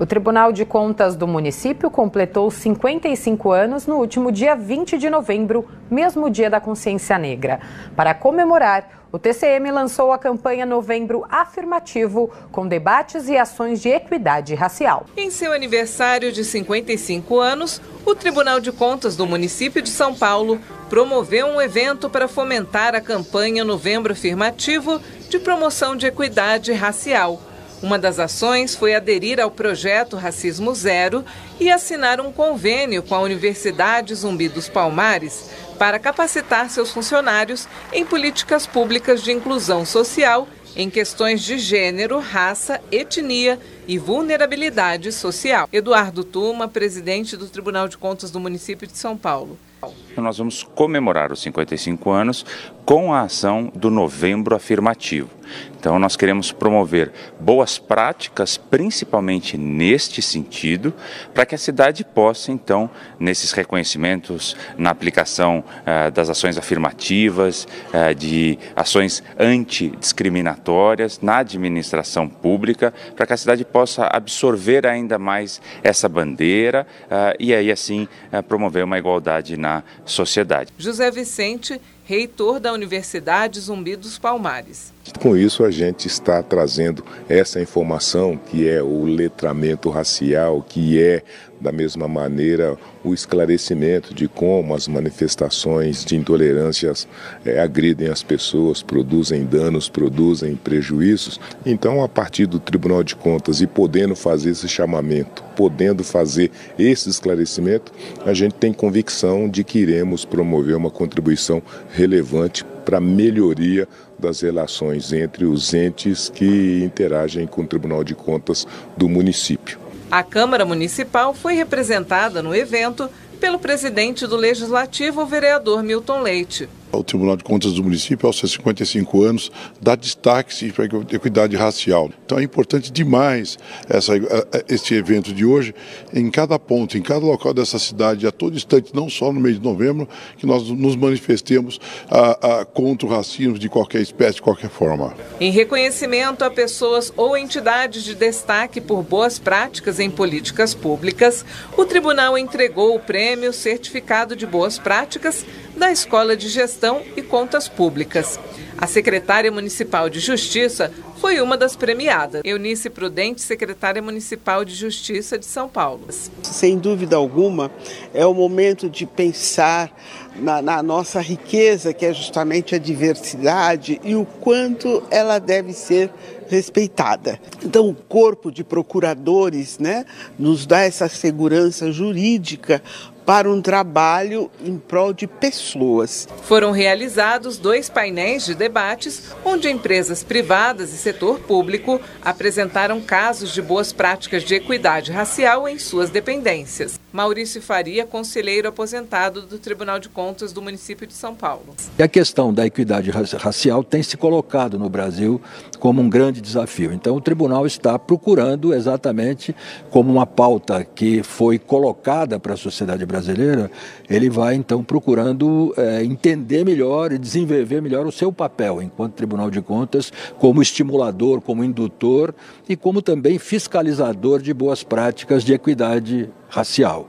O Tribunal de Contas do município completou 55 anos no último dia 20 de novembro, mesmo dia da consciência negra. Para comemorar, o TCM lançou a campanha Novembro Afirmativo, com debates e ações de equidade racial. Em seu aniversário de 55 anos, o Tribunal de Contas do município de São Paulo promoveu um evento para fomentar a campanha Novembro Afirmativo de promoção de equidade racial. Uma das ações foi aderir ao projeto Racismo Zero e assinar um convênio com a Universidade Zumbi dos Palmares para capacitar seus funcionários em políticas públicas de inclusão social em questões de gênero, raça, etnia e vulnerabilidade social. Eduardo Tuma, presidente do Tribunal de Contas do município de São Paulo. Nós vamos comemorar os 55 anos com a ação do Novembro Afirmativo. Então, nós queremos promover boas práticas, principalmente neste sentido, para que a cidade possa, então, nesses reconhecimentos, na aplicação eh, das ações afirmativas, eh, de ações antidiscriminatórias na administração pública, para que a cidade possa absorver ainda mais essa bandeira eh, e aí, assim, promover uma igualdade na sociedade. José Vicente reitor da Universidade Zumbi dos Palmares. Com isso, a gente está trazendo essa informação que é o letramento racial, que é, da mesma maneira, o esclarecimento de como as manifestações de intolerâncias é, agridem as pessoas, produzem danos, produzem prejuízos. Então, a partir do Tribunal de Contas e podendo fazer esse chamamento, podendo fazer esse esclarecimento, a gente tem convicção de que iremos promover uma contribuição relevante para a melhoria das relações entre os entes que interagem com o Tribunal de Contas do município. A Câmara Municipal foi representada no evento pelo presidente do Legislativo, o vereador Milton Leite. O Tribunal de Contas do município, aos seus 55 anos, dá destaque para a equidade racial. Então é importante demais essa, este evento de hoje, em cada ponto, em cada local dessa cidade, a todo instante, não só no mês de novembro, que nós nos manifestemos a, a, contra o racismo de qualquer espécie, de qualquer forma. Em reconhecimento a pessoas ou entidades de destaque por boas práticas em políticas públicas, o tribunal entregou o prêmio Certificado de Boas Práticas da Escola de Gestão e Contas Públicas. A secretária municipal de Justiça foi uma das premiadas. Eunice Prudente, secretária municipal de Justiça de São Paulo. Sem dúvida alguma, é o momento de pensar na, na, nossa riqueza, que é justamente a diversidade, e o quanto ela deve ser respeitada. Então, o corpo de procuradores né, nos dá essa segurança jurídica para um trabalho em prol de pessoas. Foram realizados dois painéis de debates, onde empresas privadas e setor público apresentaram casos de boas práticas de equidade racial em suas dependências. Maurício Faria, conselheiro aposentado do Tribunal de Contas do município de São Paulo. E a questão da equidade racial tem se colocado no Brasil como um grande desafio. Então, o tribunal está procurando exatamente como uma pauta que foi colocada para a sociedade brasileira, ele vai então procurando é, entender melhor e desenvolver melhor o seu papel enquanto Tribunal de Contas, como estimulador, como indutor e como também fiscalizador de boas práticas de equidade racial.